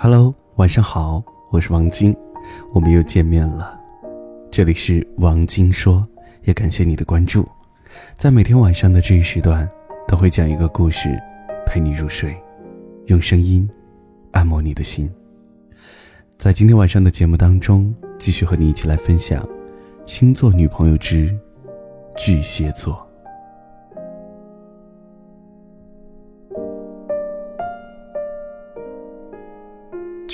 Hello，晚上好，我是王晶，我们又见面了。这里是王晶说，也感谢你的关注。在每天晚上的这一时段，都会讲一个故事，陪你入睡，用声音按摩你的心。在今天晚上的节目当中，继续和你一起来分享星座女朋友之巨蟹座。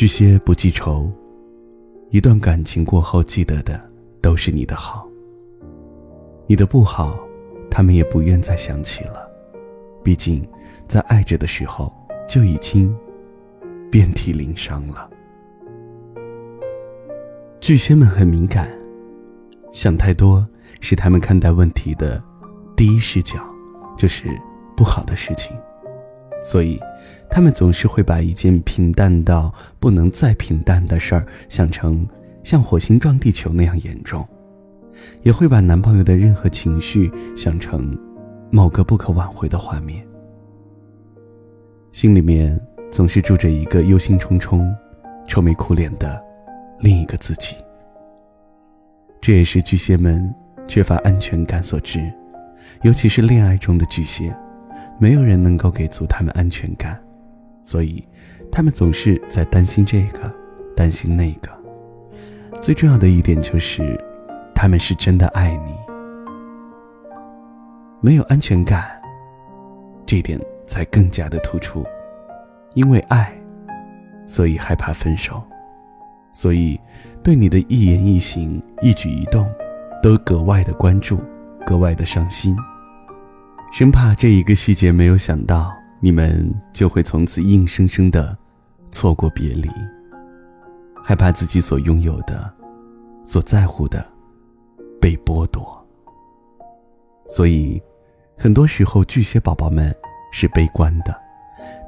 巨蟹不记仇，一段感情过后记得的都是你的好。你的不好，他们也不愿再想起了。毕竟，在爱着的时候就已经遍体鳞伤了。巨蟹们很敏感，想太多是他们看待问题的第一视角，就是不好的事情。所以，他们总是会把一件平淡到不能再平淡的事儿想成像火星撞地球那样严重，也会把男朋友的任何情绪想成某个不可挽回的画面，心里面总是住着一个忧心忡忡、愁眉苦脸的另一个自己。这也是巨蟹们缺乏安全感所致，尤其是恋爱中的巨蟹。没有人能够给足他们安全感，所以他们总是在担心这个，担心那个。最重要的一点就是，他们是真的爱你。没有安全感，这点才更加的突出。因为爱，所以害怕分手，所以对你的一言一行、一举一动，都格外的关注，格外的上心。生怕这一个细节没有想到，你们就会从此硬生生的错过别离。害怕自己所拥有的、所在乎的被剥夺。所以，很多时候巨蟹宝宝们是悲观的，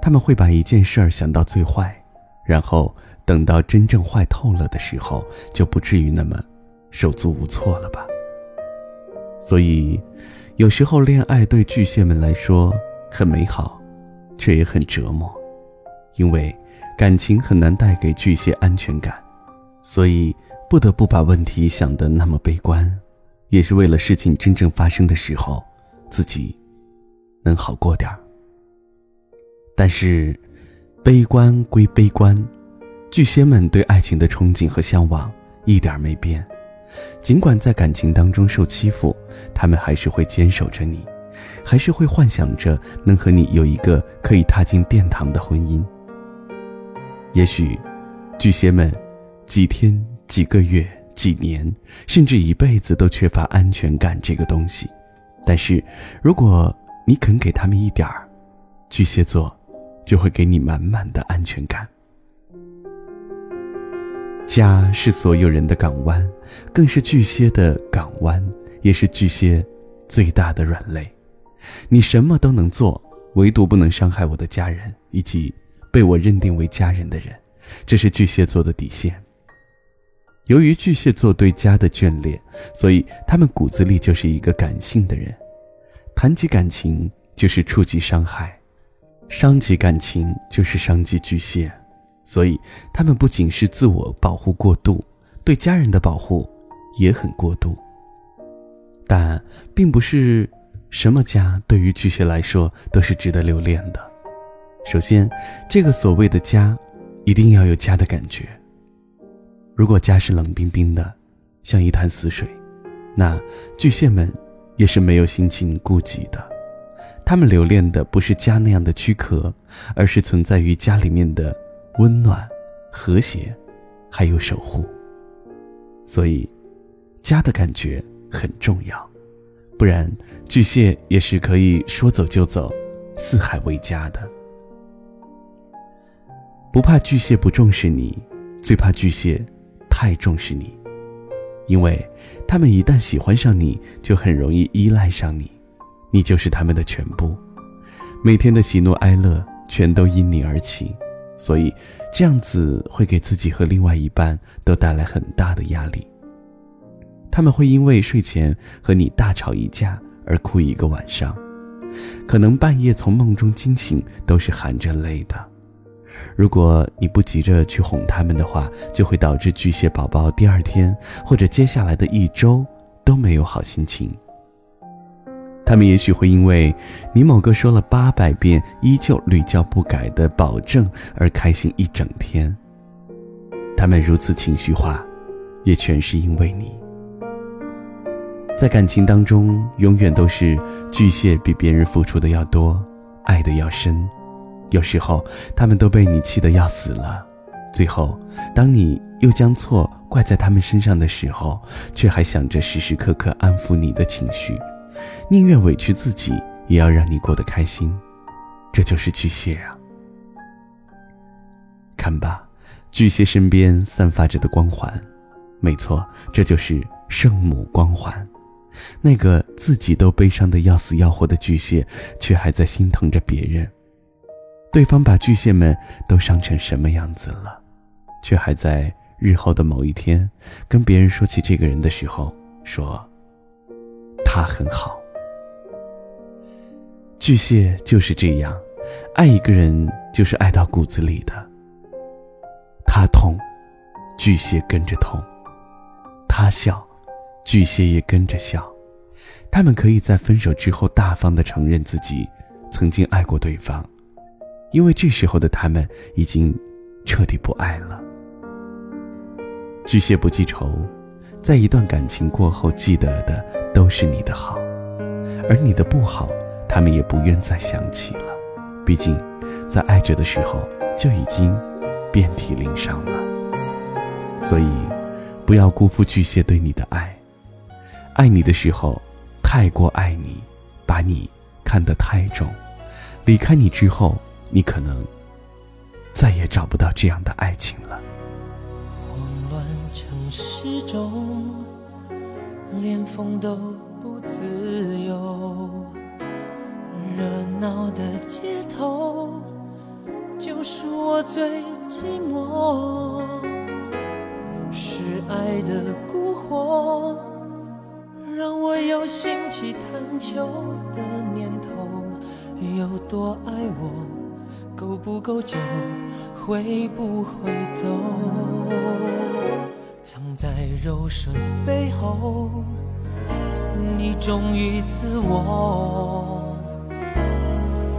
他们会把一件事儿想到最坏，然后等到真正坏透了的时候，就不至于那么手足无措了吧。所以。有时候，恋爱对巨蟹们来说很美好，却也很折磨，因为感情很难带给巨蟹安全感，所以不得不把问题想得那么悲观，也是为了事情真正发生的时候，自己能好过点儿。但是，悲观归悲观，巨蟹们对爱情的憧憬和向往一点没变。尽管在感情当中受欺负，他们还是会坚守着你，还是会幻想着能和你有一个可以踏进殿堂的婚姻。也许，巨蟹们几天、几个月、几年，甚至一辈子都缺乏安全感这个东西，但是，如果你肯给他们一点儿，巨蟹座就会给你满满的安全感。家是所有人的港湾，更是巨蟹的港湾，也是巨蟹最大的软肋。你什么都能做，唯独不能伤害我的家人以及被我认定为家人的人，这是巨蟹座的底线。由于巨蟹座对家的眷恋，所以他们骨子里就是一个感性的人。谈及感情，就是触及伤害；伤及感情，就是伤及巨蟹。所以，他们不仅是自我保护过度，对家人的保护也很过度。但并不是什么家对于巨蟹来说都是值得留恋的。首先，这个所谓的家，一定要有家的感觉。如果家是冷冰冰的，像一潭死水，那巨蟹们也是没有心情顾及的。他们留恋的不是家那样的躯壳，而是存在于家里面的。温暖、和谐，还有守护。所以，家的感觉很重要，不然巨蟹也是可以说走就走，四海为家的。不怕巨蟹不重视你，最怕巨蟹太重视你，因为他们一旦喜欢上你，就很容易依赖上你，你就是他们的全部，每天的喜怒哀乐全都因你而起。所以，这样子会给自己和另外一半都带来很大的压力。他们会因为睡前和你大吵一架而哭一个晚上，可能半夜从梦中惊醒都是含着泪的。如果你不急着去哄他们的话，就会导致巨蟹宝宝第二天或者接下来的一周都没有好心情。他们也许会因为你某个说了八百遍依旧屡教不改的保证而开心一整天。他们如此情绪化，也全是因为你。在感情当中，永远都是巨蟹比别人付出的要多，爱的要深。有时候，他们都被你气得要死了。最后，当你又将错怪在他们身上的时候，却还想着时时刻刻安抚你的情绪，宁愿委屈自己，也要让你过得开心。这就是巨蟹啊！看吧，巨蟹身边散发着的光环，没错，这就是圣母光环。那个自己都悲伤的要死要活的巨蟹，却还在心疼着别人。对方把巨蟹们都伤成什么样子了，却还在日后的某一天跟别人说起这个人的时候说：“他很好。”巨蟹就是这样，爱一个人就是爱到骨子里的。他痛，巨蟹跟着痛；他笑，巨蟹也跟着笑。他们可以在分手之后大方的承认自己曾经爱过对方。因为这时候的他们已经彻底不爱了。巨蟹不记仇，在一段感情过后，记得的都是你的好，而你的不好，他们也不愿再想起了。毕竟，在爱着的时候就已经遍体鳞伤了。所以，不要辜负巨蟹对你的爱。爱你的时候，太过爱你，把你看得太重；离开你之后，你可能再也找不到这样的爱情了。慌乱城市中，连风都不自由。热闹的街头，就是我最寂寞。是爱的蛊惑，我有兴起探求的念头。有多爱我？够不够久？会不会走？藏在柔顺背后，你忠于自我。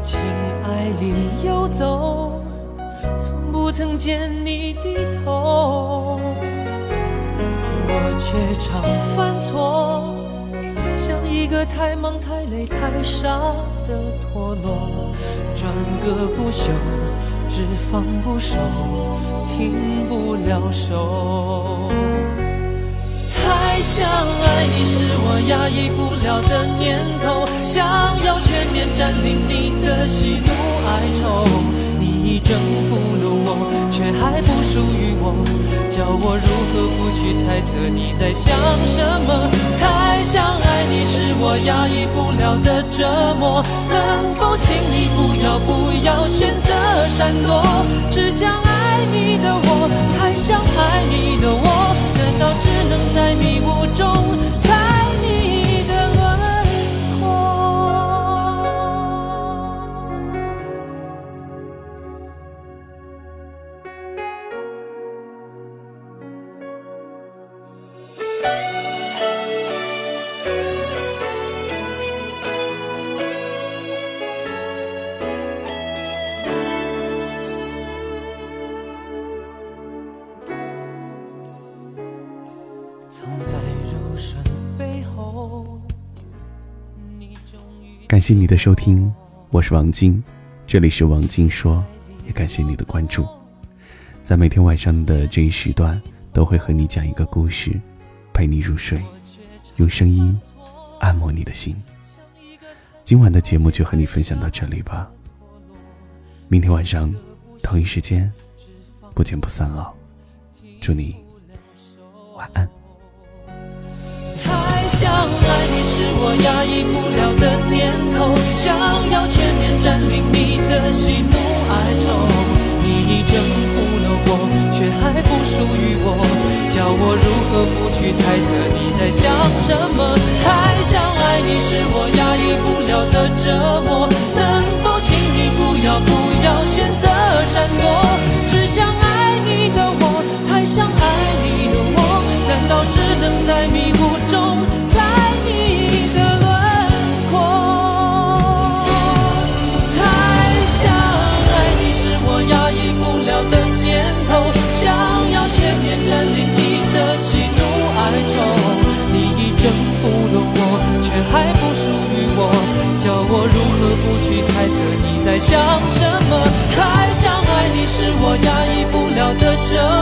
情爱里游走，从不曾见你低头。我却常犯错，一个太忙太累太傻的陀螺。转个不休，只放不收，停不了手。太想爱你是我压抑不了的念头，想要全面占领你的喜怒哀愁。你征服了我，却还不属于我，叫我如何不去猜测你在想什么？太想爱你是我压抑不了的折磨，能否请你不要不要选择闪躲？只想爱你的我，太想爱你的我，难道只能在迷雾中？感谢你的收听，我是王晶，这里是王晶说，也感谢你的关注。在每天晚上的这一时段，都会和你讲一个故事，陪你入睡，用声音按摩你的心。今晚的节目就和你分享到这里吧，明天晚上同一时间不见不散哦，祝你晚安。想压抑不了的念头，想要全面占领你的喜怒哀愁。你已征服了我，却还不属于我，叫我如何不去猜测压抑不了的折